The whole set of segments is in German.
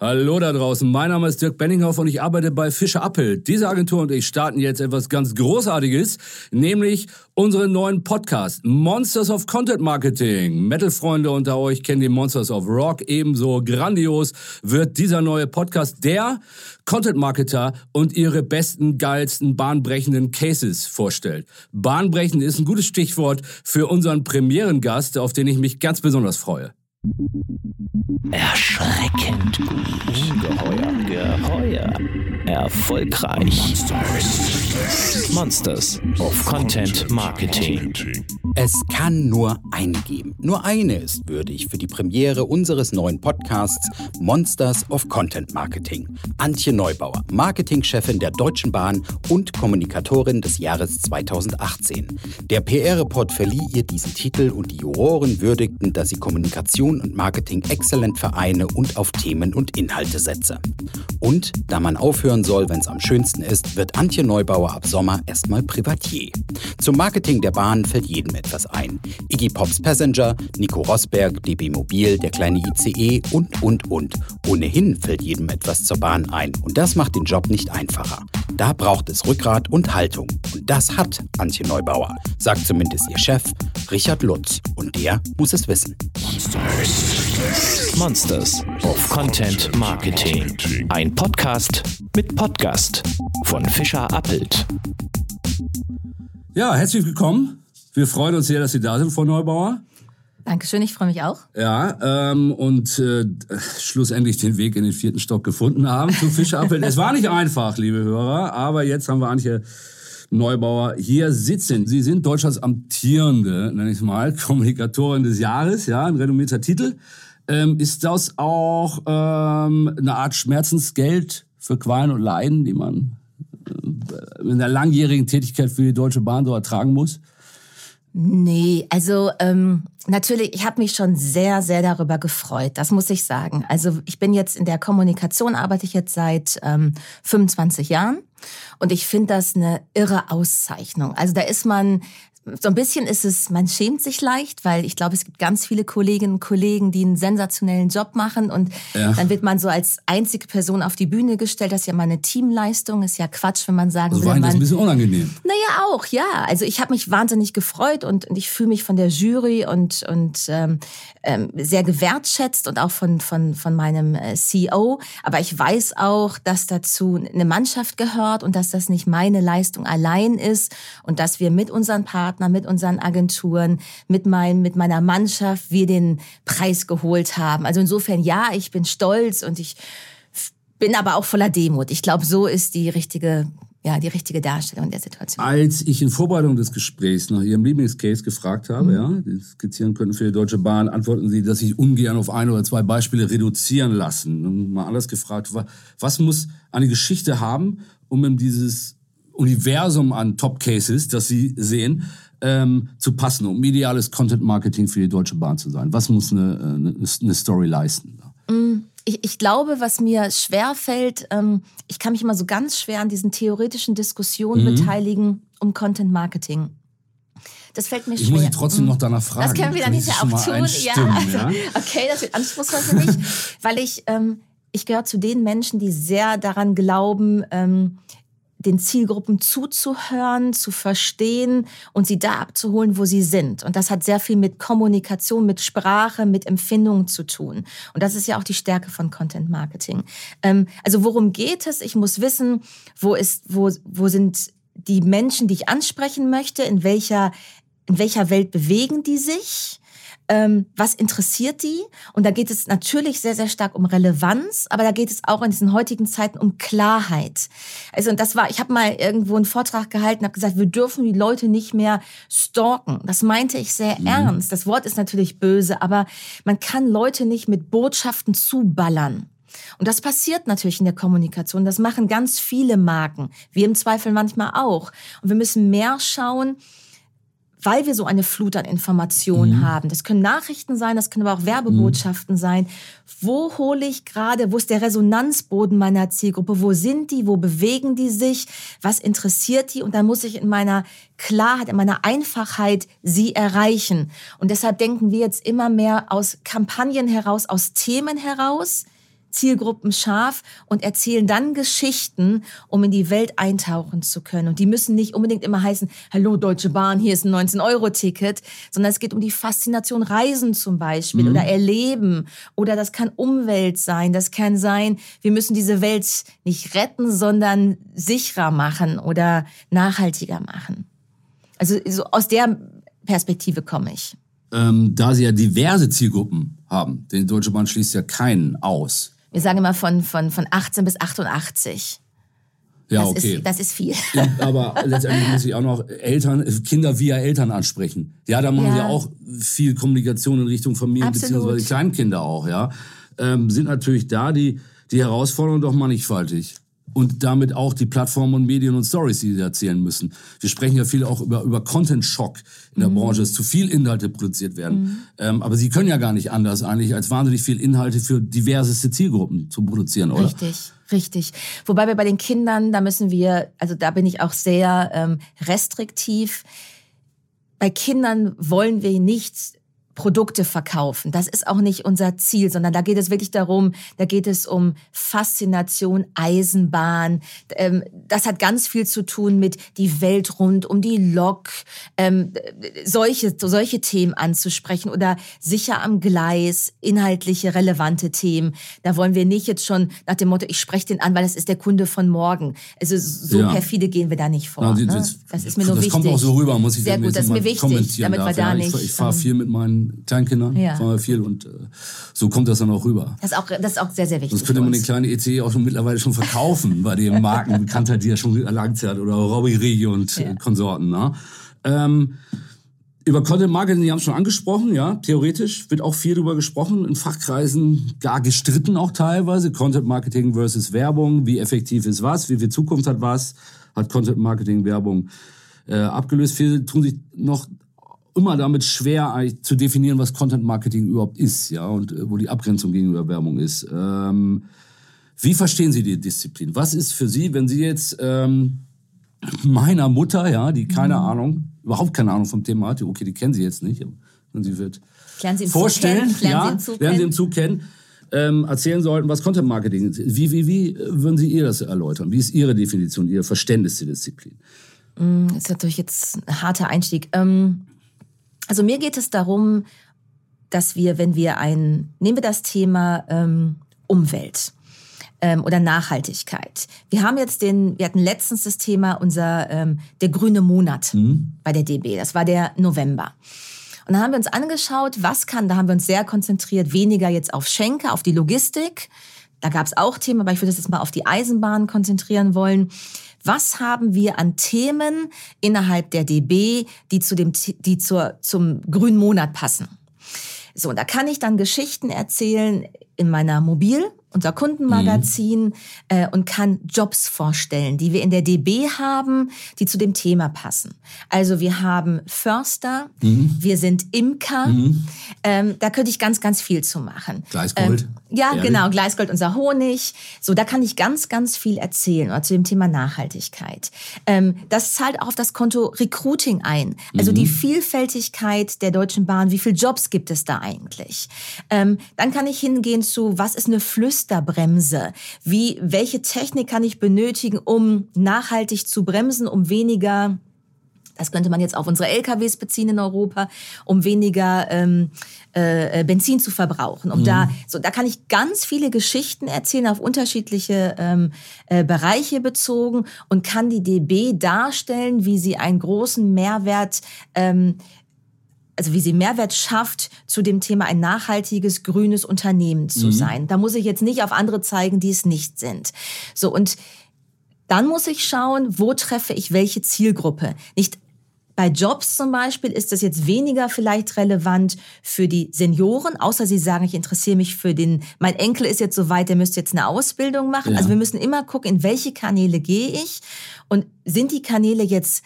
Hallo da draußen, mein Name ist Dirk Benninghoff und ich arbeite bei Fischer Appel. Diese Agentur und ich starten jetzt etwas ganz Großartiges, nämlich unseren neuen Podcast Monsters of Content Marketing. Metal-Freunde unter euch kennen die Monsters of Rock. Ebenso grandios wird dieser neue Podcast der Content-Marketer und ihre besten, geilsten, bahnbrechenden Cases vorstellt. Bahnbrechend ist ein gutes Stichwort für unseren Premierengast, auf den ich mich ganz besonders freue. Erschreckend gut. Ungeheuer. Geheuer. Erfolgreich. Monsters of Content Marketing. Es kann nur eine geben. Nur eine ist würdig für die Premiere unseres neuen Podcasts Monsters of Content Marketing. Antje Neubauer, Marketingchefin der Deutschen Bahn und Kommunikatorin des Jahres 2018. Der PR-Report verlieh ihr diesen Titel und die Juroren würdigten, dass sie Kommunikation und Marketing exzellent vereine und auf Themen und Inhalte setze. Und da man aufhören soll, wenn es am schönsten ist, wird Antje Neubauer ab Sommer erstmal Privatier. Zum Marketing der Bahn fällt jedem etwas ein. Iggy Pops Passenger, Nico Rosberg, DB Mobil, der kleine ICE und, und, und. Ohnehin fällt jedem etwas zur Bahn ein und das macht den Job nicht einfacher. Da braucht es Rückgrat und Haltung. Und das hat Antje Neubauer, sagt zumindest ihr Chef Richard Lutz. Und der muss es wissen. Monsters of Content Marketing. Ein Podcast mit Podcast von Fischer Appelt. Ja, herzlich willkommen. Wir freuen uns sehr, dass Sie da sind, Frau Neubauer. Dankeschön, ich freue mich auch. Ja, ähm, und äh, schlussendlich den Weg in den vierten Stock gefunden haben zu Fischerappeln. es war nicht einfach, liebe Hörer, aber jetzt haben wir Antje Neubauer hier sitzen. Sie sind Deutschlands amtierende, nenne ich es mal, Kommunikatorin des Jahres, ja, ein renommierter Titel. Ähm, ist das auch ähm, eine Art Schmerzensgeld für Qualen und Leiden, die man äh, in der langjährigen Tätigkeit für die Deutsche Bahn so ertragen muss? Nee, also ähm, natürlich, ich habe mich schon sehr, sehr darüber gefreut, das muss ich sagen. Also ich bin jetzt in der Kommunikation, arbeite ich jetzt seit ähm, 25 Jahren und ich finde das eine irre Auszeichnung. Also da ist man so ein bisschen ist es, man schämt sich leicht, weil ich glaube, es gibt ganz viele Kolleginnen und Kollegen, die einen sensationellen Job machen und ja. dann wird man so als einzige Person auf die Bühne gestellt. Das ist ja mal eine Teamleistung, ist ja Quatsch, wenn man sagen also will. Man, das ein bisschen unangenehm. Naja, auch, ja. Also ich habe mich wahnsinnig gefreut und, und ich fühle mich von der Jury und, und ähm, ähm, sehr gewertschätzt und auch von, von, von meinem äh, CEO. Aber ich weiß auch, dass dazu eine Mannschaft gehört und dass das nicht meine Leistung allein ist und dass wir mit unseren Partnern Partner, mit unseren Agenturen, mit, mein, mit meiner Mannschaft wir den Preis geholt haben. Also insofern, ja, ich bin stolz und ich bin aber auch voller Demut. Ich glaube, so ist die richtige ja, die richtige Darstellung der Situation. Als ich in Vorbereitung des Gesprächs nach Ihrem Lieblingscase gefragt habe, mhm. ja, die skizzieren können für die Deutsche Bahn, antworten Sie, dass Sie ungern auf ein oder zwei Beispiele reduzieren lassen. Und mal anders gefragt, was muss eine Geschichte haben, um in dieses Universum an Top Cases, das Sie sehen, ähm, zu passen, um ideales Content Marketing für die Deutsche Bahn zu sein? Was muss eine, eine, eine Story leisten? Mm, ich, ich, glaube, was mir schwer fällt, ähm, ich kann mich immer so ganz schwer an diesen theoretischen Diskussionen mhm. beteiligen um Content Marketing. Das fällt mir ich schwer. Ich muss Sie trotzdem noch danach fragen. Das können wir dann hinterher auch tun. Ja, also, ja, okay, das wird anspruchsvoll für mich, weil ich, ähm, ich gehöre zu den Menschen, die sehr daran glauben, ähm, den Zielgruppen zuzuhören, zu verstehen und sie da abzuholen, wo sie sind. Und das hat sehr viel mit Kommunikation, mit Sprache, mit Empfindungen zu tun. Und das ist ja auch die Stärke von Content Marketing. Ähm, also worum geht es? Ich muss wissen, wo ist, wo, wo sind die Menschen, die ich ansprechen möchte, in welcher, in welcher Welt bewegen die sich? Ähm, was interessiert die? Und da geht es natürlich sehr, sehr stark um Relevanz, aber da geht es auch in diesen heutigen Zeiten um Klarheit. Also und das war, ich habe mal irgendwo einen Vortrag gehalten, habe gesagt, wir dürfen die Leute nicht mehr stalken. Das meinte ich sehr mhm. ernst. Das Wort ist natürlich böse, aber man kann Leute nicht mit Botschaften zuballern. Und das passiert natürlich in der Kommunikation. Das machen ganz viele Marken. Wir im Zweifel manchmal auch. Und wir müssen mehr schauen, weil wir so eine Flut an Informationen mhm. haben. Das können Nachrichten sein, das können aber auch Werbebotschaften mhm. sein. Wo hole ich gerade, wo ist der Resonanzboden meiner Zielgruppe? Wo sind die? Wo bewegen die sich? Was interessiert die? Und dann muss ich in meiner Klarheit, in meiner Einfachheit sie erreichen. Und deshalb denken wir jetzt immer mehr aus Kampagnen heraus, aus Themen heraus Zielgruppen scharf und erzählen dann Geschichten, um in die Welt eintauchen zu können. Und die müssen nicht unbedingt immer heißen, hallo Deutsche Bahn, hier ist ein 19-Euro-Ticket, sondern es geht um die Faszination Reisen zum Beispiel mhm. oder Erleben oder das kann Umwelt sein, das kann sein, wir müssen diese Welt nicht retten, sondern sicherer machen oder nachhaltiger machen. Also so aus der Perspektive komme ich. Ähm, da Sie ja diverse Zielgruppen haben, die Deutsche Bahn schließt ja keinen aus. Wir sagen immer von, von, von 18 bis 88. Ja, das okay. Ist, das ist viel. Aber letztendlich muss ich auch noch Eltern, Kinder via Eltern ansprechen. Ja, da machen ja. wir auch viel Kommunikation in Richtung Familie, beziehungsweise Kleinkinder auch, ja. Ähm, sind natürlich da die, die Herausforderungen doch mannigfaltig und damit auch die Plattformen und Medien und Stories, die sie erzählen müssen. Wir sprechen ja viel auch über, über Content-Shock in der mhm. Branche, dass zu viel Inhalte produziert werden. Mhm. Ähm, aber sie können ja gar nicht anders eigentlich, als wahnsinnig viel Inhalte für diverseste Zielgruppen zu produzieren, oder? Richtig. Richtig. Wobei wir bei den Kindern, da müssen wir, also da bin ich auch sehr ähm, restriktiv. Bei Kindern wollen wir nichts Produkte verkaufen. Das ist auch nicht unser Ziel, sondern da geht es wirklich darum, da geht es um Faszination, Eisenbahn. Ähm, das hat ganz viel zu tun mit die Welt rund um die Lok, ähm, solche, solche Themen anzusprechen oder sicher am Gleis, inhaltliche, relevante Themen. Da wollen wir nicht jetzt schon nach dem Motto, ich spreche den an, weil das ist der Kunde von morgen. Also so ja. perfide gehen wir da nicht vor. Na, die, ne? Das ist mir nur das wichtig. Das kommt auch so rüber, muss ich Sehr gut, das ist mir wichtig, damit wir da ja, nicht... Ich, ich fahre viel mit meinen Kleinkindern, ja. fahren wir viel und äh, so kommt das dann auch rüber. Das ist auch, das ist auch sehr, sehr wichtig. Sonst könnte man den kleinen EC auch schon mittlerweile schon verkaufen bei den Markenbekanntheit, die er schon erlangt hat oder Robbie Rigi und ja. Konsorten. Ne? Ähm, über Content Marketing, die haben es schon angesprochen, ja, theoretisch wird auch viel darüber gesprochen, in Fachkreisen gar gestritten auch teilweise. Content Marketing versus Werbung, wie effektiv ist was, wie viel Zukunft hat was, hat Content Marketing Werbung äh, abgelöst. Viele tun sich noch immer damit schwer zu definieren, was Content Marketing überhaupt ist, ja, und äh, wo die Abgrenzung gegenüber Werbung ist. Ähm, wie verstehen Sie die Disziplin? Was ist für Sie, wenn Sie jetzt ähm, meiner Mutter, ja, die keine mhm. Ahnung, überhaupt keine Ahnung vom Thema hat, okay, die kennen Sie jetzt nicht, und sie wird vorstellen, Zug ja, Sie lernen Sie im Zug kennen, ähm, erzählen sollten, was Content Marketing ist. Wie, wie, wie würden Sie ihr das erläutern? Wie ist Ihre Definition, Ihr Verständnis der Disziplin? Mm, das ist natürlich jetzt ein harter Einstieg. Ähm also mir geht es darum, dass wir, wenn wir ein, nehmen wir das Thema ähm, Umwelt ähm, oder Nachhaltigkeit. Wir haben jetzt den, wir hatten letztens das Thema unser ähm, der grüne Monat mhm. bei der DB. Das war der November. Und dann haben wir uns angeschaut, was kann, da haben wir uns sehr konzentriert, weniger jetzt auf Schenker, auf die Logistik. Da gab es auch Themen, aber ich würde das jetzt mal auf die Eisenbahn konzentrieren wollen. Was haben wir an Themen innerhalb der DB, die zu dem, die zur, zum grünen Monat passen? So, und da kann ich dann Geschichten erzählen in meiner Mobil- unser Kundenmagazin mhm. äh, und kann Jobs vorstellen, die wir in der DB haben, die zu dem Thema passen. Also wir haben Förster, mhm. wir sind Imker, mhm. ähm, da könnte ich ganz, ganz viel zu machen. Gleisgold. Ähm, ja, Ehrlich? genau, Gleisgold, unser Honig. So, da kann ich ganz, ganz viel erzählen oder zu dem Thema Nachhaltigkeit. Ähm, das zahlt auch auf das Konto Recruiting ein. Also die mhm. Vielfältigkeit der Deutschen Bahn, wie viele Jobs gibt es da eigentlich? Ähm, dann kann ich hingehen zu, was ist eine Flüssigkeit? Flüsterbremse? Wie, welche Technik kann ich benötigen, um nachhaltig zu bremsen, um weniger das könnte man jetzt auf unsere LKWs beziehen in Europa, um weniger ähm, äh, Benzin zu verbrauchen. Um mhm. da, so, da kann ich ganz viele Geschichten erzählen auf unterschiedliche ähm, äh, Bereiche bezogen und kann die DB darstellen, wie sie einen großen Mehrwert ähm, also wie sie Mehrwert schafft, zu dem Thema ein nachhaltiges, grünes Unternehmen zu mhm. sein. Da muss ich jetzt nicht auf andere zeigen, die es nicht sind. So, und dann muss ich schauen, wo treffe ich welche Zielgruppe. Nicht bei Jobs zum Beispiel ist das jetzt weniger vielleicht relevant für die Senioren, außer sie sagen, ich interessiere mich für den, mein Enkel ist jetzt so weit, der müsste jetzt eine Ausbildung machen. Ja. Also wir müssen immer gucken, in welche Kanäle gehe ich und sind die Kanäle jetzt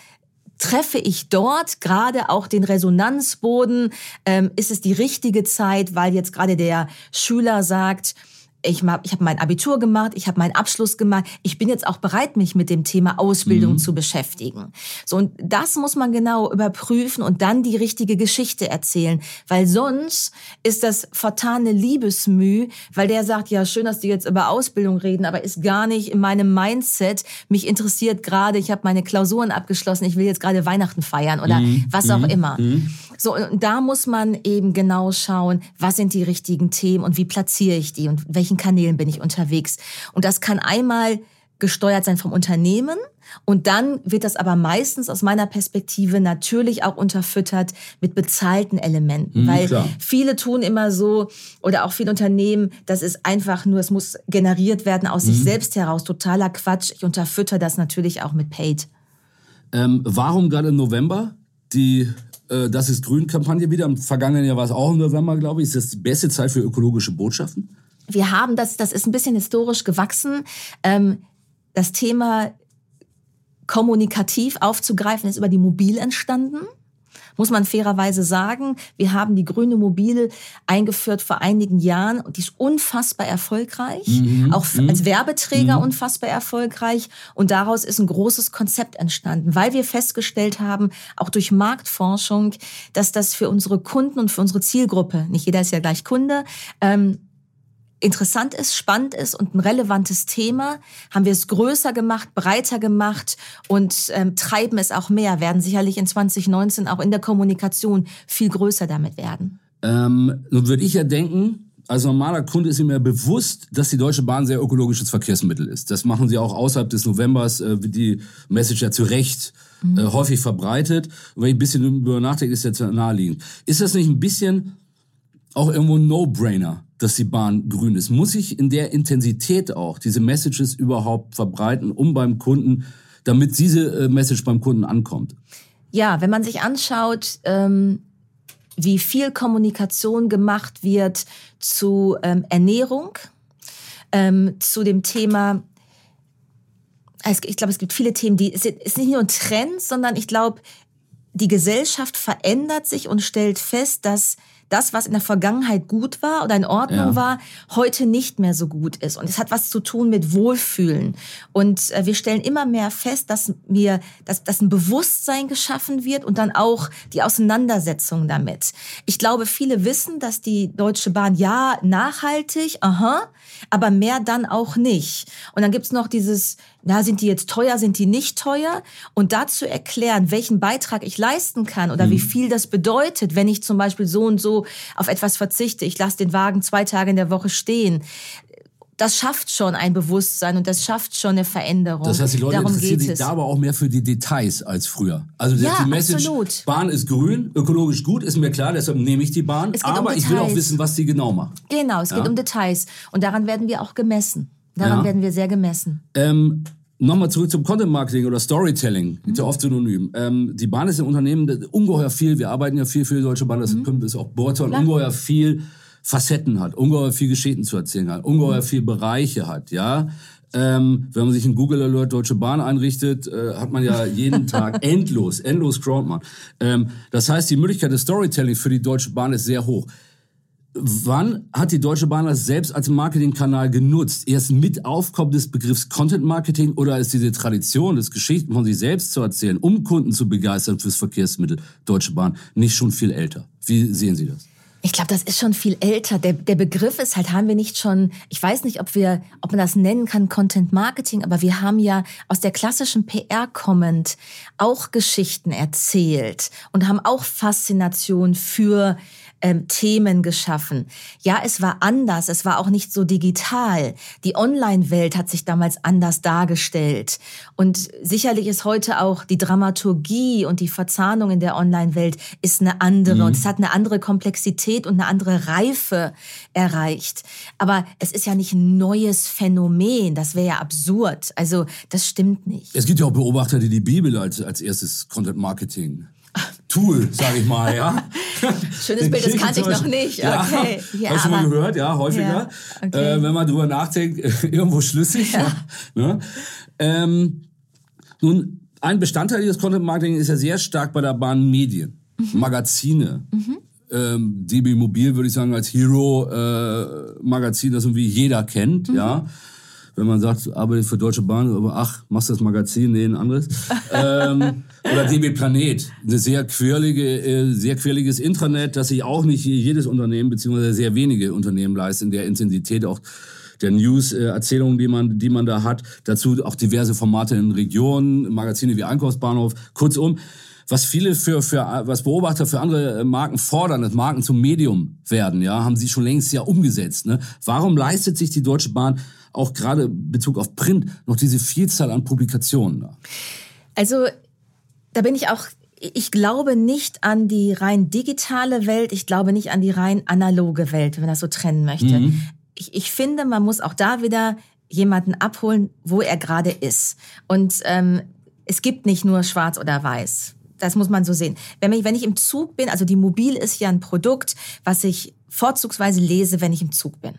treffe ich dort gerade auch den Resonanzboden? Ähm, ist es die richtige Zeit, weil jetzt gerade der Schüler sagt, ich, hab, ich habe mein Abitur gemacht, ich habe meinen Abschluss gemacht, ich bin jetzt auch bereit, mich mit dem Thema Ausbildung mhm. zu beschäftigen. So, und das muss man genau überprüfen und dann die richtige Geschichte erzählen, weil sonst ist das vertane Liebesmüh, weil der sagt, ja, schön, dass die jetzt über Ausbildung reden, aber ist gar nicht in meinem Mindset. Mich interessiert gerade, ich habe meine Klausuren abgeschlossen, ich will jetzt gerade Weihnachten feiern oder mhm. was auch mhm. immer. So, und da muss man eben genau schauen, was sind die richtigen Themen und wie platziere ich die und welchen Kanälen bin ich unterwegs. Und das kann einmal gesteuert sein vom Unternehmen. Und dann wird das aber meistens aus meiner Perspektive natürlich auch unterfüttert mit bezahlten Elementen. Mhm, weil klar. viele tun immer so, oder auch viele Unternehmen, das ist einfach nur, es muss generiert werden aus mhm. sich selbst heraus. Totaler Quatsch. Ich unterfütter das natürlich auch mit Paid. Ähm, warum gerade im November? Die äh, Das ist Grün-Kampagne wieder. Im vergangenen Jahr war es auch im November, glaube ich. Ist das die beste Zeit für ökologische Botschaften? Wir haben das, das ist ein bisschen historisch gewachsen. Ähm, das Thema kommunikativ aufzugreifen ist über die Mobil entstanden muss man fairerweise sagen. Wir haben die grüne Mobile eingeführt vor einigen Jahren und die ist unfassbar erfolgreich, mhm. auch mhm. als Werbeträger mhm. unfassbar erfolgreich. Und daraus ist ein großes Konzept entstanden, weil wir festgestellt haben, auch durch Marktforschung, dass das für unsere Kunden und für unsere Zielgruppe, nicht jeder ist ja gleich Kunde, ähm, interessant ist, spannend ist und ein relevantes Thema, haben wir es größer gemacht, breiter gemacht und ähm, treiben es auch mehr, werden sicherlich in 2019 auch in der Kommunikation viel größer damit werden. Ähm, nun würde ich ja denken, als normaler Kunde ist mir bewusst, dass die Deutsche Bahn sehr ökologisches Verkehrsmittel ist. Das machen sie auch außerhalb des Novembers, äh, wie die Message ja zu Recht mhm. äh, häufig verbreitet. Und wenn ich ein bisschen über nachdenke, ist das ja naheliegend. Ist das nicht ein bisschen auch irgendwo ein No-Brainer? dass die Bahn grün ist? Muss ich in der Intensität auch diese Messages überhaupt verbreiten, um beim Kunden, damit diese äh, Message beim Kunden ankommt? Ja, wenn man sich anschaut, ähm, wie viel Kommunikation gemacht wird zu ähm, Ernährung, ähm, zu dem Thema, ich glaube, es gibt viele Themen, die, es ist nicht nur ein Trend, sondern ich glaube, die Gesellschaft verändert sich und stellt fest, dass das, was in der Vergangenheit gut war oder in Ordnung ja. war, heute nicht mehr so gut ist. Und es hat was zu tun mit Wohlfühlen. Und äh, wir stellen immer mehr fest, dass wir, dass, dass ein Bewusstsein geschaffen wird und dann auch die Auseinandersetzung damit. Ich glaube, viele wissen, dass die Deutsche Bahn ja nachhaltig, aha, aber mehr dann auch nicht. Und dann gibt's noch dieses, na, sind die jetzt teuer, sind die nicht teuer? Und dazu erklären, welchen Beitrag ich leisten kann oder mhm. wie viel das bedeutet, wenn ich zum Beispiel so und so auf etwas verzichte. Ich lasse den Wagen zwei Tage in der Woche stehen das schafft schon ein Bewusstsein und das schafft schon eine Veränderung. Das heißt, die Leute Darum interessieren sich da aber auch mehr für die Details als früher. Also ja, die Message, absolut. Bahn ist grün, ökologisch gut, ist mir klar, deshalb nehme ich die Bahn. aber um ich will auch wissen, was sie genau macht. Genau, es ja? geht um Details. Und daran werden wir auch gemessen. Daran ja. werden wir sehr gemessen. Ähm, Nochmal zurück zum Content Marketing oder Storytelling, mhm. ist ja oft synonym. Ähm, die Bahn ist ein Unternehmen, das ungeheuer viel, wir arbeiten ja viel für die Deutsche Bahn, das mhm. ist auch Borzon, ungeheuer viel Facetten hat, ungeheuer viel Geschichten zu erzählen hat, ungeheuer mhm. viel Bereiche hat, ja. Ähm, wenn man sich in Google Alert Deutsche Bahn einrichtet, äh, hat man ja jeden Tag endlos, endlos scrollt man. Ähm, das heißt, die Möglichkeit des Storytellings für die Deutsche Bahn ist sehr hoch. Wann hat die Deutsche Bahn das selbst als Marketingkanal genutzt? Erst mit Aufkommen des Begriffs Content Marketing oder ist diese Tradition des Geschichten von sich selbst zu erzählen, um Kunden zu begeistern fürs Verkehrsmittel Deutsche Bahn, nicht schon viel älter? Wie sehen Sie das? Ich glaube, das ist schon viel älter. Der, der Begriff ist halt, haben wir nicht schon, ich weiß nicht, ob wir, ob man das nennen kann, Content Marketing, aber wir haben ja aus der klassischen PR kommend auch Geschichten erzählt und haben auch Faszination für ähm, Themen geschaffen. Ja, es war anders, es war auch nicht so digital. Die Online-Welt hat sich damals anders dargestellt. Und sicherlich ist heute auch die Dramaturgie und die Verzahnung in der Online-Welt ist eine andere. Mhm. Und es hat eine andere Komplexität und eine andere Reife erreicht. Aber es ist ja nicht ein neues Phänomen. Das wäre ja absurd. Also das stimmt nicht. Es gibt ja auch Beobachter, die die Bibel als, als erstes Content-Marketing Tool, sage ich mal, ja. Schönes Bild, das kannte ich noch nicht. Okay. Ja, ja, Hast du mal gehört, ja, häufiger. Ja, okay. äh, wenn man drüber nachdenkt, irgendwo schlüssig. Ja. Ne? Ähm, nun, ein Bestandteil dieses Content Marketing ist ja sehr stark bei der Bahn Medien, mhm. Magazine. Mhm. ähm, DB Mobil würde ich sagen als Hero-Magazin, äh, das irgendwie jeder kennt, mhm. ja. Wenn man sagt, arbeite für Deutsche Bahn, aber ach, machst du das Magazin? Nee, ein anderes. ähm, oder DB Planet, eine sehr quirlige, äh, sehr quirliges Intranet, das sich auch nicht jedes Unternehmen, beziehungsweise sehr wenige Unternehmen leisten, in der Intensität auch der News-Erzählungen, die man, die man da hat. Dazu auch diverse Formate in Regionen, Magazine wie Einkaufsbahnhof. Kurzum, was viele für, für was Beobachter für andere Marken fordern, dass Marken zum Medium werden, ja, haben sie schon längst ja umgesetzt. Ne? Warum leistet sich die Deutsche Bahn auch gerade in Bezug auf Print noch diese Vielzahl an Publikationen? Also da bin ich auch ich glaube nicht an die rein digitale Welt, ich glaube nicht an die rein analoge Welt, wenn man das so trennen möchte. Mhm. Ich, ich finde, man muss auch da wieder jemanden abholen, wo er gerade ist. Und ähm, es gibt nicht nur schwarz oder weiß das muss man so sehen. Wenn ich, wenn ich im Zug bin, also die Mobil ist ja ein Produkt, was ich vorzugsweise lese, wenn ich im Zug bin.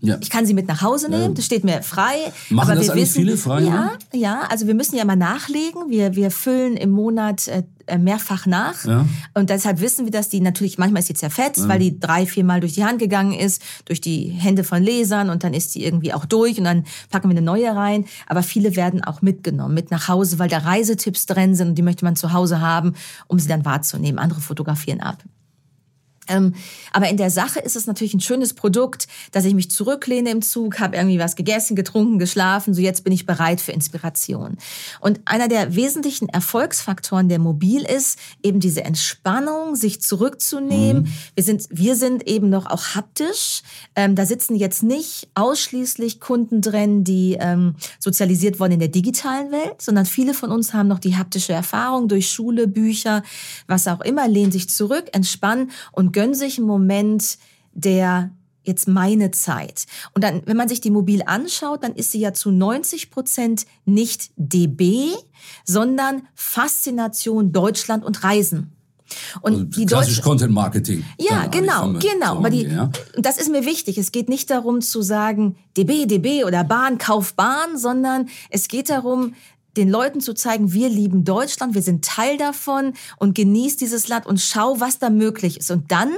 Ja. Ich kann sie mit nach Hause nehmen, das steht mir frei. Machen aber das wir wissen, viele frei? Ja, ja, also wir müssen ja mal nachlegen. Wir, wir füllen im Monat äh, äh, mehrfach nach. Ja. Und deshalb wissen wir, dass die natürlich, manchmal ist sie zerfetzt, ja. weil die drei, viermal durch die Hand gegangen ist, durch die Hände von Lesern und dann ist die irgendwie auch durch und dann packen wir eine neue rein. Aber viele werden auch mitgenommen, mit nach Hause, weil da Reisetipps drin sind und die möchte man zu Hause haben, um sie dann wahrzunehmen. Andere fotografieren ab. Ähm, aber in der Sache ist es natürlich ein schönes Produkt, dass ich mich zurücklehne im Zug, habe irgendwie was gegessen, getrunken, geschlafen, so jetzt bin ich bereit für Inspiration. Und einer der wesentlichen Erfolgsfaktoren der Mobil ist eben diese Entspannung, sich zurückzunehmen. Mhm. Wir sind, wir sind eben noch auch haptisch. Ähm, da sitzen jetzt nicht ausschließlich Kunden drin, die ähm, sozialisiert wurden in der digitalen Welt, sondern viele von uns haben noch die haptische Erfahrung durch Schule, Bücher, was auch immer, lehnen sich zurück, entspannen und gönnen sich einen Moment der jetzt meine Zeit. Und dann, wenn man sich die Mobil anschaut, dann ist sie ja zu 90 Prozent nicht DB, sondern Faszination Deutschland und Reisen. Und also die klassisch Content Marketing. Ja, genau, genau. Aber die, ja. das ist mir wichtig. Es geht nicht darum zu sagen DB, DB oder Bahn, Kauf Bahn, sondern es geht darum, den Leuten zu zeigen, wir lieben Deutschland, wir sind Teil davon und genieß dieses Land und schau, was da möglich ist. Und dann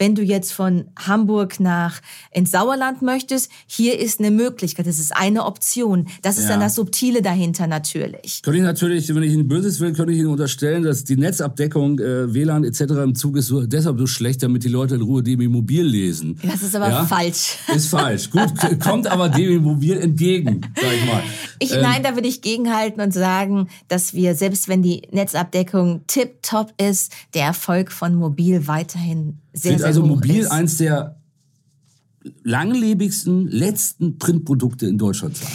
wenn du jetzt von Hamburg nach ins Sauerland möchtest, hier ist eine Möglichkeit. Das ist eine Option. Das ist ja. dann das Subtile dahinter natürlich. Könnte ich natürlich, wenn ich Ihnen Böses will, könnte ich Ihnen unterstellen, dass die Netzabdeckung, äh, WLAN etc. im Zug ist so, deshalb so schlecht, damit die Leute in Ruhe DB Mobil lesen. Das ist aber ja? falsch. Ist falsch. Gut, kommt aber DB Mobil entgegen, sag ich mal. Ich, ähm, nein, da würde ich gegenhalten und sagen, dass wir, selbst wenn die Netzabdeckung tip-top ist, der Erfolg von Mobil weiterhin sehr, sehr also mobil ist. eins der langlebigsten letzten Printprodukte in Deutschland sein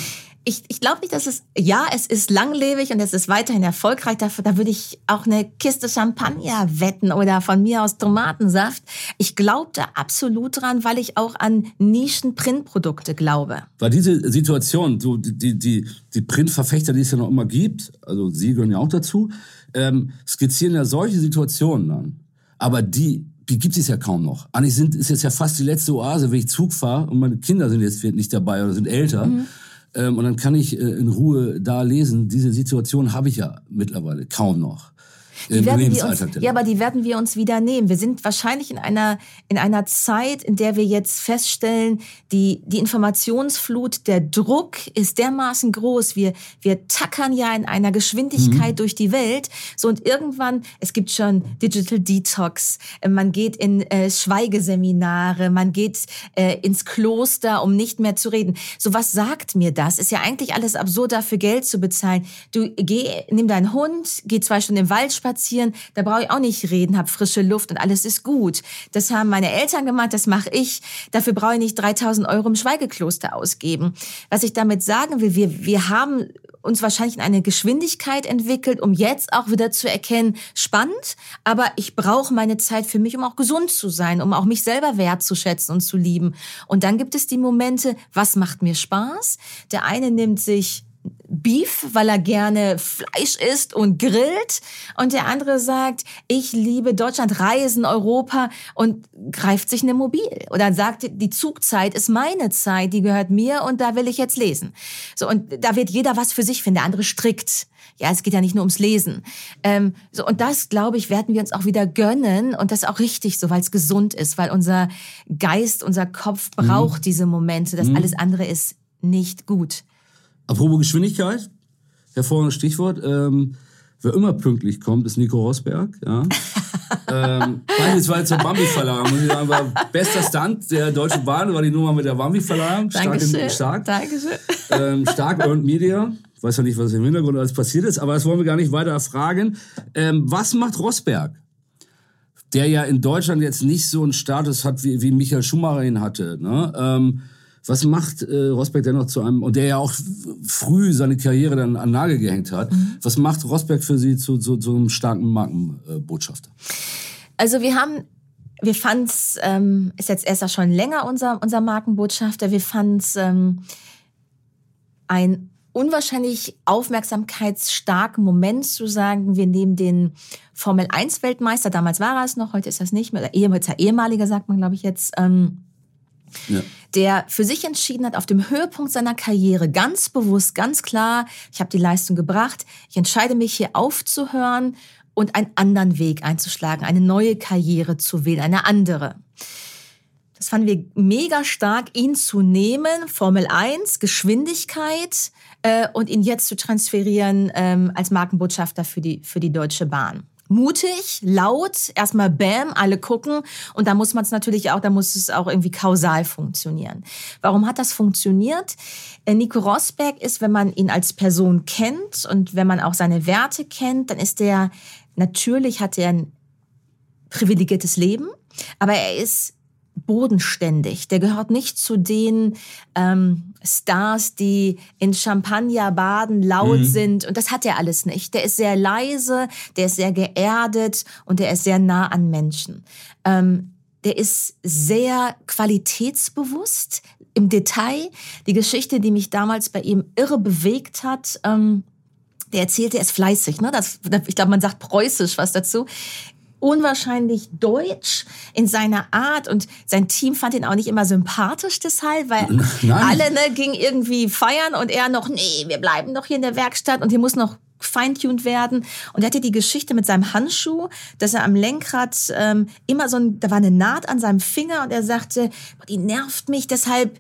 ich, ich glaube nicht, dass es, ja, es ist langlebig und es ist weiterhin erfolgreich. Dafür, da würde ich auch eine Kiste Champagner wetten oder von mir aus Tomatensaft. Ich glaube da absolut dran, weil ich auch an Nischen-Printprodukte glaube. Weil diese Situation, so die, die, die Printverfechter, die es ja noch immer gibt, also Sie gehören ja auch dazu, ähm, skizzieren ja solche Situationen an. Aber die die gibt es ja kaum noch. Eigentlich sind, ist jetzt ja fast die letzte Oase, wenn ich Zug fahre und meine Kinder sind jetzt nicht dabei oder sind älter. Mhm. Ähm, und dann kann ich äh, in Ruhe da lesen. Diese Situation habe ich ja mittlerweile kaum noch. Die werden wir uns, ja, aber die werden wir uns wieder nehmen. Wir sind wahrscheinlich in einer, in einer Zeit, in der wir jetzt feststellen, die, die Informationsflut, der Druck ist dermaßen groß. Wir, wir tackern ja in einer Geschwindigkeit mhm. durch die Welt. So und irgendwann, es gibt schon Digital Detox, äh, man geht in äh, Schweigeseminare, man geht äh, ins Kloster, um nicht mehr zu reden. So was sagt mir das? Ist ja eigentlich alles absurd, dafür Geld zu bezahlen. Du geh, nimm deinen Hund, geh zwei Stunden im Wald spazieren, spazieren, da brauche ich auch nicht reden, habe frische Luft und alles ist gut. Das haben meine Eltern gemacht, das mache ich. Dafür brauche ich nicht 3000 Euro im Schweigekloster ausgeben. Was ich damit sagen will, wir, wir haben uns wahrscheinlich in eine Geschwindigkeit entwickelt, um jetzt auch wieder zu erkennen, spannend, aber ich brauche meine Zeit für mich, um auch gesund zu sein, um auch mich selber wertzuschätzen und zu lieben. Und dann gibt es die Momente, was macht mir Spaß? Der eine nimmt sich Beef, weil er gerne Fleisch isst und grillt. Und der andere sagt, ich liebe Deutschland, Reisen, Europa und greift sich eine Mobil. Oder sagt, die Zugzeit ist meine Zeit, die gehört mir und da will ich jetzt lesen. So, und da wird jeder was für sich finden. Der andere strickt. Ja, es geht ja nicht nur ums Lesen. Ähm, so, und das, glaube ich, werden wir uns auch wieder gönnen. Und das ist auch richtig so, weil es gesund ist, weil unser Geist, unser Kopf braucht mhm. diese Momente. Das mhm. alles andere ist nicht gut. Apropos Geschwindigkeit, hervorragendes Stichwort. Ähm, wer immer pünktlich kommt, ist Nico Rosberg. Ja. ähm, beispielsweise zur Bambi-Verleihung. Muss ich sagen, war bester Stunt der Deutschen Bahn, war die Nummer mit der Bambi-Verleihung. Stark. In, stark. Dankeschön. Ähm, stark Earned Media. Ich weiß ja nicht, was im Hintergrund alles passiert ist, aber das wollen wir gar nicht weiter erfragen. Ähm, was macht Rosberg? Der ja in Deutschland jetzt nicht so einen Status hat, wie, wie Michael Schumacher ihn hatte. Ne? Ähm, was macht äh, Rosberg dennoch zu einem, und der ja auch früh seine Karriere dann an Nagel gehängt hat, mhm. was macht Rosberg für Sie zu, zu, zu einem starken Markenbotschafter? also wir haben wir fanden es, ähm, ist jetzt erst schon länger unser, unser Markenbotschafter, wir fanden es ähm, ein unwahrscheinlich aufmerksamkeitsstarken Moment zu sagen, wir nehmen den Formel 1 Weltmeister, damals war er es noch, heute ist das nicht mehr, oder ehemaliger sagt man, glaube ich jetzt, ähm, ja. der für sich entschieden hat, auf dem Höhepunkt seiner Karriere ganz bewusst, ganz klar, ich habe die Leistung gebracht, ich entscheide mich hier aufzuhören und einen anderen Weg einzuschlagen, eine neue Karriere zu wählen, eine andere. Das fanden wir mega stark, ihn zu nehmen, Formel 1, Geschwindigkeit äh, und ihn jetzt zu transferieren ähm, als Markenbotschafter für die, für die Deutsche Bahn mutig, laut, erstmal Bam, alle gucken und da muss man es natürlich auch, da muss es auch irgendwie kausal funktionieren. Warum hat das funktioniert? Äh, Nico Rosberg ist, wenn man ihn als Person kennt und wenn man auch seine Werte kennt, dann ist der, natürlich hat er ein privilegiertes Leben, aber er ist bodenständig. Der gehört nicht zu den ähm, Stars, die in Champagner baden, laut mhm. sind. Und das hat er alles nicht. Der ist sehr leise, der ist sehr geerdet und der ist sehr nah an Menschen. Ähm, der ist sehr qualitätsbewusst im Detail. Die Geschichte, die mich damals bei ihm irre bewegt hat, ähm, der erzählte, er ist fleißig, ne? Das, ich glaube, man sagt preußisch was dazu unwahrscheinlich deutsch in seiner Art und sein Team fand ihn auch nicht immer sympathisch deshalb, weil Nein. alle ne, gingen irgendwie feiern und er noch, nee, wir bleiben noch hier in der Werkstatt und hier muss noch feintuned werden. Und er hatte die Geschichte mit seinem Handschuh, dass er am Lenkrad ähm, immer so ein, da war eine Naht an seinem Finger und er sagte, die nervt mich, deshalb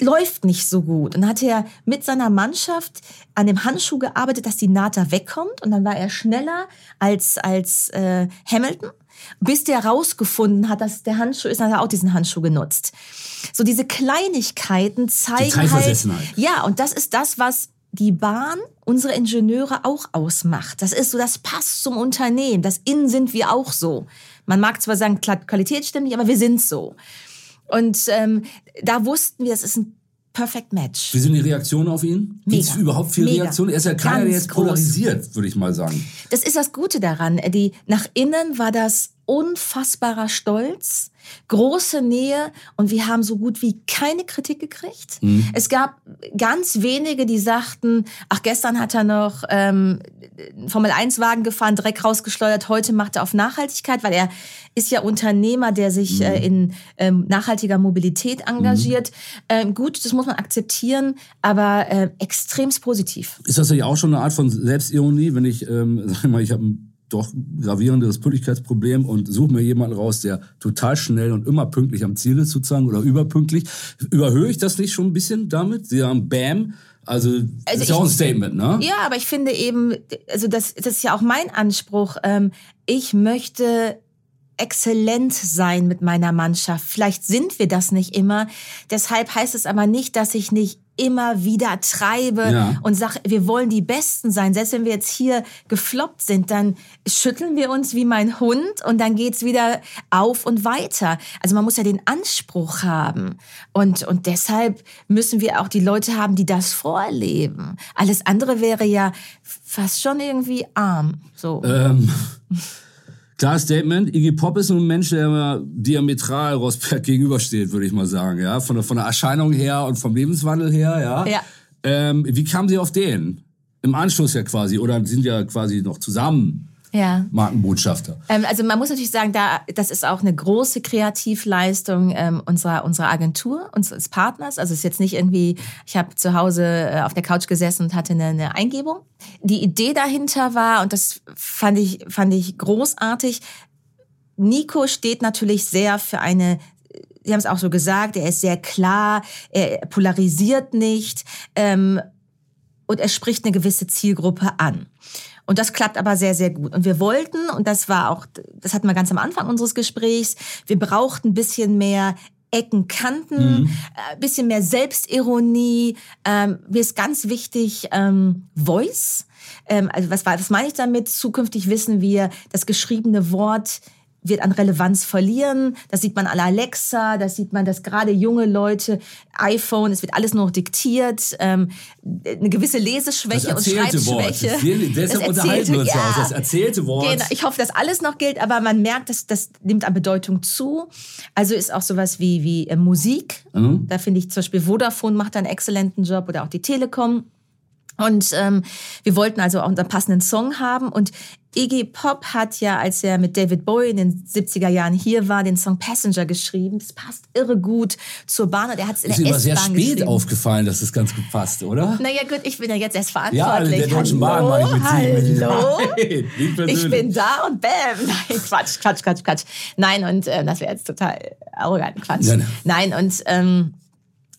läuft nicht so gut. Und dann hat er mit seiner Mannschaft an dem Handschuh gearbeitet, dass die Naht da wegkommt. Und dann war er schneller als, als äh, Hamilton. Bis der rausgefunden hat, dass der Handschuh ist, dann hat er auch diesen Handschuh genutzt. So diese Kleinigkeiten zeigen halt. Ja, und das ist das, was die Bahn unsere Ingenieure auch ausmacht. Das ist so, das passt zum Unternehmen. Das Innen sind wir auch so. Man mag zwar sagen, Qualität stimmt nicht, aber wir sind so. Und ähm, da wussten wir, es ist ein Perfect Match. Wie sind die Reaktionen auf ihn? Gibt es überhaupt viele Mega. Reaktionen? Er ist ja keiner, der jetzt polarisiert, würde ich mal sagen. Das ist das Gute daran. Die, nach innen war das unfassbarer Stolz, große Nähe und wir haben so gut wie keine Kritik gekriegt. Mhm. Es gab ganz wenige, die sagten, ach, gestern hat er noch ähm, Formel-1-Wagen gefahren, Dreck rausgeschleudert, heute macht er auf Nachhaltigkeit, weil er ist ja Unternehmer, der sich mhm. äh, in ähm, nachhaltiger Mobilität engagiert. Mhm. Ähm, gut, das muss man akzeptieren, aber äh, extremst positiv. Ist das ja auch schon eine Art von Selbstironie, wenn ich, ähm, sag mal, ich habe doch gravierendes Pünktlichkeitsproblem und suche mir jemanden raus, der total schnell und immer pünktlich am Ziel ist sozusagen oder überpünktlich. Überhöhe ich das nicht schon ein bisschen damit? Sie haben Bam, also, also das ist ja auch ein Statement, ne? Ja, aber ich finde eben, also das, das ist ja auch mein Anspruch. Ähm, ich möchte exzellent sein mit meiner Mannschaft. Vielleicht sind wir das nicht immer. Deshalb heißt es aber nicht, dass ich nicht immer wieder treibe ja. und sage, wir wollen die Besten sein. Selbst wenn wir jetzt hier gefloppt sind, dann schütteln wir uns wie mein Hund und dann geht's wieder auf und weiter. Also man muss ja den Anspruch haben. Und, und deshalb müssen wir auch die Leute haben, die das vorleben. Alles andere wäre ja fast schon irgendwie arm. So. Ähm. Klares Statement. Iggy Pop ist ein Mensch, der immer diametral Rosberg gegenübersteht, würde ich mal sagen. Ja, von der, von der Erscheinung her und vom Lebenswandel her. Ja. ja. Ähm, wie kamen Sie auf den? Im Anschluss ja quasi, oder sind ja quasi noch zusammen? Ja. Markenbotschafter. Ähm, also man muss natürlich sagen, da, das ist auch eine große Kreativleistung ähm, unserer, unserer Agentur, unseres Partners. Also es ist jetzt nicht irgendwie, ich habe zu Hause äh, auf der Couch gesessen und hatte eine, eine Eingebung. Die Idee dahinter war, und das fand ich, fand ich großartig, Nico steht natürlich sehr für eine Sie haben es auch so gesagt, er ist sehr klar, er polarisiert nicht ähm, und er spricht eine gewisse Zielgruppe an. Und das klappt aber sehr, sehr gut. Und wir wollten, und das war auch, das hatten wir ganz am Anfang unseres Gesprächs, wir brauchten ein bisschen mehr Ecken, Kanten, mhm. äh, bisschen mehr Selbstironie. Ähm, mir ist ganz wichtig ähm, Voice. Ähm, also was, was meine ich damit? Zukünftig wissen wir, das geschriebene Wort wird an Relevanz verlieren. Das sieht man an Alexa, das sieht man, dass gerade junge Leute, iPhone, es wird alles nur noch diktiert, ähm, eine gewisse Leseschwäche und Schreibschwäche. Wort. Das, deshalb das unterhalten wir uns ja auch, das erzählte Wort. Genau. Ich hoffe, dass alles noch gilt, aber man merkt, dass das nimmt an Bedeutung zu. Also ist auch sowas wie, wie äh, Musik. Mhm. Da finde ich zum Beispiel Vodafone macht einen exzellenten Job oder auch die Telekom. Und ähm, wir wollten also auch einen passenden Song haben. Und Iggy Pop hat ja, als er mit David Bowie in den 70er Jahren hier war, den Song Passenger geschrieben. Das passt irre gut zur Bahn und er hat es in der S-Bahn sehr spät aufgefallen, dass das ganz gut passt, oder? Naja gut, ich bin ja jetzt erst verantwortlich. Ja, der Deutschen Bahn mache ich mit Hallo, Nein, ich bin da und bam. Nein, Quatsch, Quatsch, Quatsch, Quatsch. Nein, und äh, das wäre jetzt total arrogant, Quatsch. Nein, Nein und... Ähm,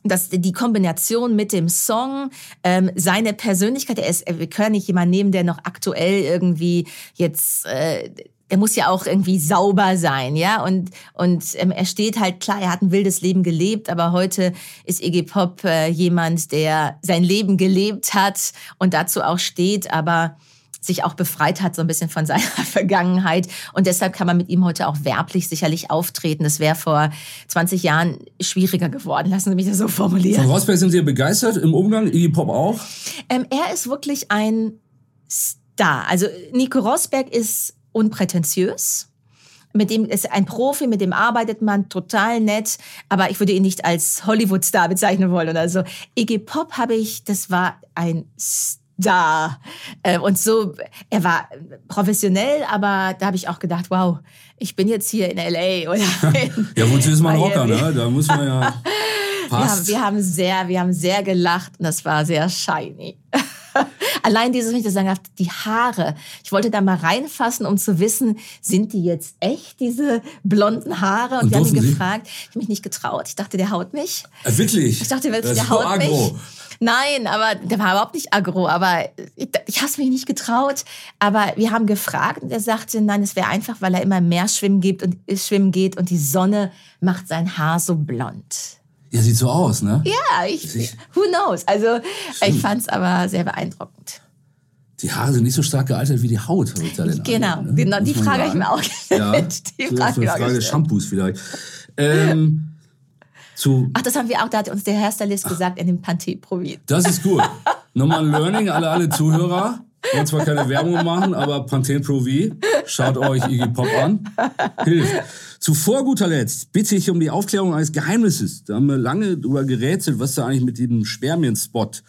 dass die Kombination mit dem Song, ähm, seine Persönlichkeit, er ist, wir können nicht jemanden nehmen, der noch aktuell irgendwie jetzt, äh, er muss ja auch irgendwie sauber sein, ja. Und, und ähm, er steht halt klar, er hat ein wildes Leben gelebt, aber heute ist Iggy Pop äh, jemand, der sein Leben gelebt hat und dazu auch steht, aber sich auch befreit hat so ein bisschen von seiner Vergangenheit. Und deshalb kann man mit ihm heute auch werblich sicherlich auftreten. Das wäre vor 20 Jahren schwieriger geworden. Lassen Sie mich das so formulieren. Von Rosberg sind Sie begeistert im Umgang? Iggy Pop auch? Ähm, er ist wirklich ein Star. Also Nico Rosberg ist unprätentiös mit dem ist ein Profi, mit dem arbeitet man total nett, aber ich würde ihn nicht als Hollywood-Star bezeichnen wollen oder so. Iggy Pop habe ich, das war ein Star da. Ähm, und so, er war professionell, aber da habe ich auch gedacht, wow, ich bin jetzt hier in L.A. Oder ja, wozu ist man Rocker, ne? Da muss man ja... Passt. Wir, haben, wir haben sehr, wir haben sehr gelacht und das war sehr shiny. Allein dieses, wenn ich das sagen darf, die Haare. Ich wollte da mal reinfassen, um zu wissen, sind die jetzt echt, diese blonden Haare? Und, und wir haben ihn gefragt. Ich habe mich nicht getraut. Ich dachte, der haut mich. Äh, wirklich? Ich dachte wirklich, der haut mich. Nein, aber der war überhaupt nicht aggro. Aber ich, ich habe es mich nicht getraut. Aber wir haben gefragt und er sagte, nein, es wäre einfach, weil er immer mehr schwimmen geht und schwimmen geht und die Sonne macht sein Haar so blond. Ja, sieht so aus, ne? Ja, ich, who knows? Also ich fand es aber sehr beeindruckend. Die Haare sind nicht so stark gealtert wie die Haut. Genau, ne? genau, die Frage habe ich mir auch gestellt. Ja, die Frage, Frage des Shampoos vielleicht. Ähm, zu Ach, das haben wir auch, da hat uns der Hairstylist gesagt, nimmt Panthe Provit. Das ist gut. Nochmal ein Learning, alle, alle Zuhörer. Ich wollen zwar keine Werbung machen, aber Pantene Pro V, schaut euch Iggy Pop an. Hilft. Zuvor guter Letzt bitte ich um die Aufklärung eines Geheimnisses. Da haben wir lange drüber gerätselt, was da eigentlich mit diesem Spermienspot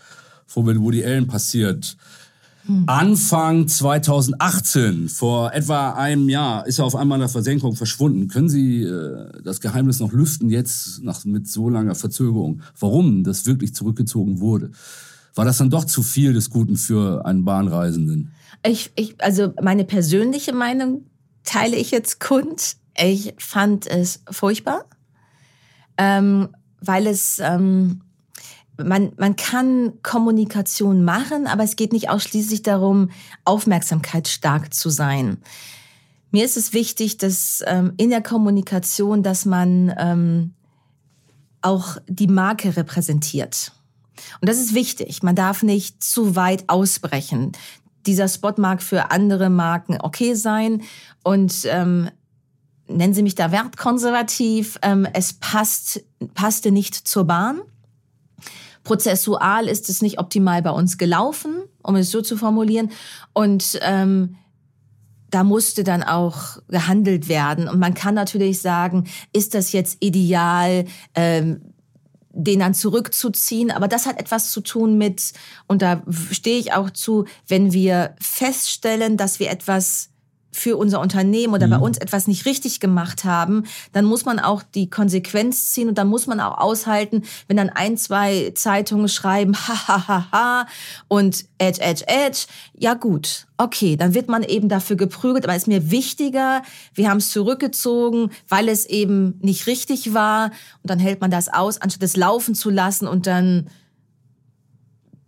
von Woody Allen passiert. Anfang 2018, vor etwa einem Jahr, ist er auf einmal in der Versenkung verschwunden. Können Sie äh, das Geheimnis noch lüften jetzt nach, mit so langer Verzögerung? Warum das wirklich zurückgezogen wurde? War das dann doch zu viel des Guten für einen Bahnreisenden? Ich, ich, also meine persönliche Meinung teile ich jetzt kund. Ich fand es furchtbar, ähm, weil es ähm, man, man kann Kommunikation machen, aber es geht nicht ausschließlich darum, aufmerksamkeitsstark zu sein. Mir ist es wichtig, dass ähm, in der Kommunikation, dass man ähm, auch die Marke repräsentiert. Und das ist wichtig. Man darf nicht zu weit ausbrechen. Dieser Spot mag für andere Marken okay sein und ähm, nennen Sie mich da wertkonservativ. Ähm, es passt, passte nicht zur Bahn. Prozessual ist es nicht optimal bei uns gelaufen, um es so zu formulieren. Und ähm, da musste dann auch gehandelt werden. Und man kann natürlich sagen, ist das jetzt ideal? Ähm, den dann zurückzuziehen. Aber das hat etwas zu tun mit, und da stehe ich auch zu, wenn wir feststellen, dass wir etwas für unser Unternehmen oder mhm. bei uns etwas nicht richtig gemacht haben, dann muss man auch die Konsequenz ziehen und dann muss man auch aushalten, wenn dann ein, zwei Zeitungen schreiben, ha, ha, ha, ha und edge, edge, edge. Ja gut, okay, dann wird man eben dafür geprügelt, aber es ist mir wichtiger, wir haben es zurückgezogen, weil es eben nicht richtig war und dann hält man das aus, anstatt es laufen zu lassen und dann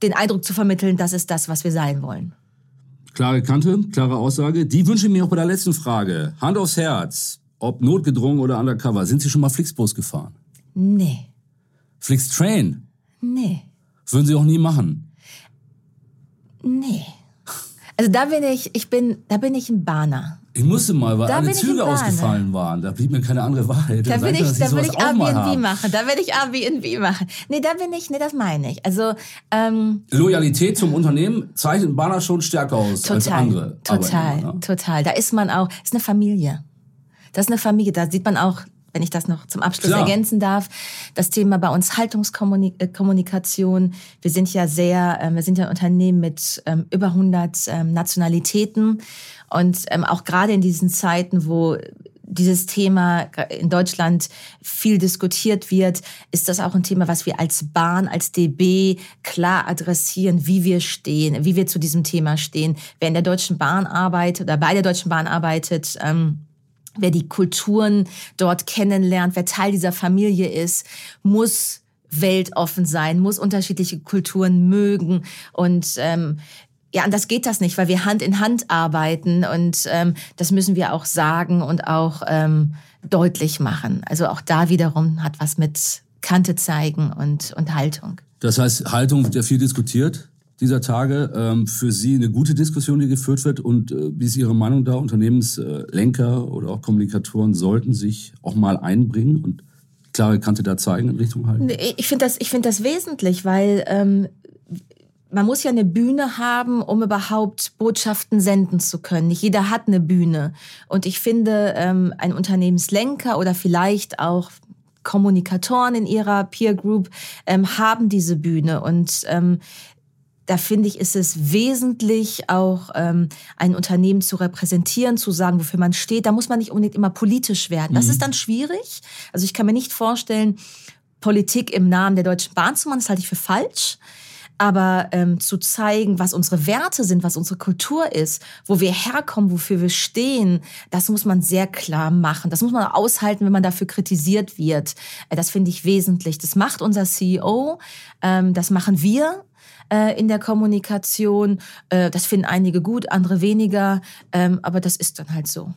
den Eindruck zu vermitteln, das ist das, was wir sein wollen. Klare Kante, klare Aussage. Die wünsche ich mir auch bei der letzten Frage. Hand aufs Herz. Ob notgedrungen oder undercover. Sind Sie schon mal Flixbus gefahren? Nee. Flixtrain? Nee. Würden Sie auch nie machen? Nee. Also da bin ich, ich bin, da bin ich ein Bahner. Ich musste mal, weil da alle Züge ausgefallen waren. Da blieb mir keine andere Wahl. Da will ich, da will ich Airbnb machen. Da will ich Airbnb machen. Nee, da bin ich, nee, das meine ich. Also ähm, Loyalität zum Unternehmen zeichnet Banner schon stärker aus total, als andere. Total, ne? total. Da ist man auch, ist eine Familie. Das ist eine Familie. Da sieht man auch wenn ich das noch zum Abschluss Klar. ergänzen darf, das Thema bei uns Haltungskommunikation. Wir sind ja sehr, ähm, wir sind ja ein Unternehmen mit ähm, über 100 ähm, Nationalitäten und auch gerade in diesen Zeiten, wo dieses Thema in Deutschland viel diskutiert wird, ist das auch ein Thema, was wir als Bahn, als DB klar adressieren, wie wir stehen, wie wir zu diesem Thema stehen. Wer in der Deutschen Bahn arbeitet oder bei der Deutschen Bahn arbeitet, ähm, wer die Kulturen dort kennenlernt, wer Teil dieser Familie ist, muss weltoffen sein, muss unterschiedliche Kulturen mögen und ähm, ja, anders geht das nicht, weil wir Hand in Hand arbeiten und ähm, das müssen wir auch sagen und auch ähm, deutlich machen. Also auch da wiederum hat was mit Kante zeigen und, und Haltung. Das heißt, Haltung wird ja viel diskutiert dieser Tage. Ähm, für Sie eine gute Diskussion, die geführt wird und äh, wie ist Ihre Meinung da? Unternehmenslenker oder auch Kommunikatoren sollten sich auch mal einbringen und klare Kante da zeigen in Richtung Haltung? Ich finde das, ich finde das wesentlich, weil ähm, man muss ja eine Bühne haben, um überhaupt Botschaften senden zu können. Nicht jeder hat eine Bühne. Und ich finde, ähm, ein Unternehmenslenker oder vielleicht auch Kommunikatoren in ihrer Peer Group ähm, haben diese Bühne. Und ähm, da finde ich, ist es wesentlich auch ähm, ein Unternehmen zu repräsentieren, zu sagen, wofür man steht. Da muss man nicht unbedingt immer politisch werden. Das mhm. ist dann schwierig. Also ich kann mir nicht vorstellen, Politik im Namen der Deutschen Bahn zu machen, das halte ich für falsch aber ähm, zu zeigen, was unsere Werte sind, was unsere Kultur ist, wo wir herkommen, wofür wir stehen, das muss man sehr klar machen. Das muss man aushalten, wenn man dafür kritisiert wird. Äh, das finde ich wesentlich. Das macht unser CEO, ähm, das machen wir äh, in der Kommunikation. Äh, das finden einige gut, andere weniger, ähm, aber das ist dann halt so.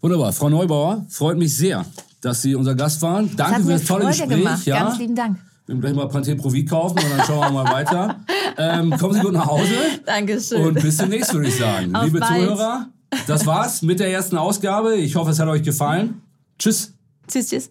Wunderbar. Frau Neubauer, freut mich sehr, dass Sie unser Gast waren. Danke für das tolle Freude Gespräch. Gemacht. Ja. Ganz lieben Dank. Wir gleich mal Pantene Pro kaufen und dann schauen wir mal weiter. Ähm, kommen Sie gut nach Hause. Dankeschön. Und bis demnächst, würde ich sagen. Auf Liebe bald. Zuhörer, das war's mit der ersten Ausgabe. Ich hoffe, es hat euch gefallen. Tschüss. Tschüss, tschüss.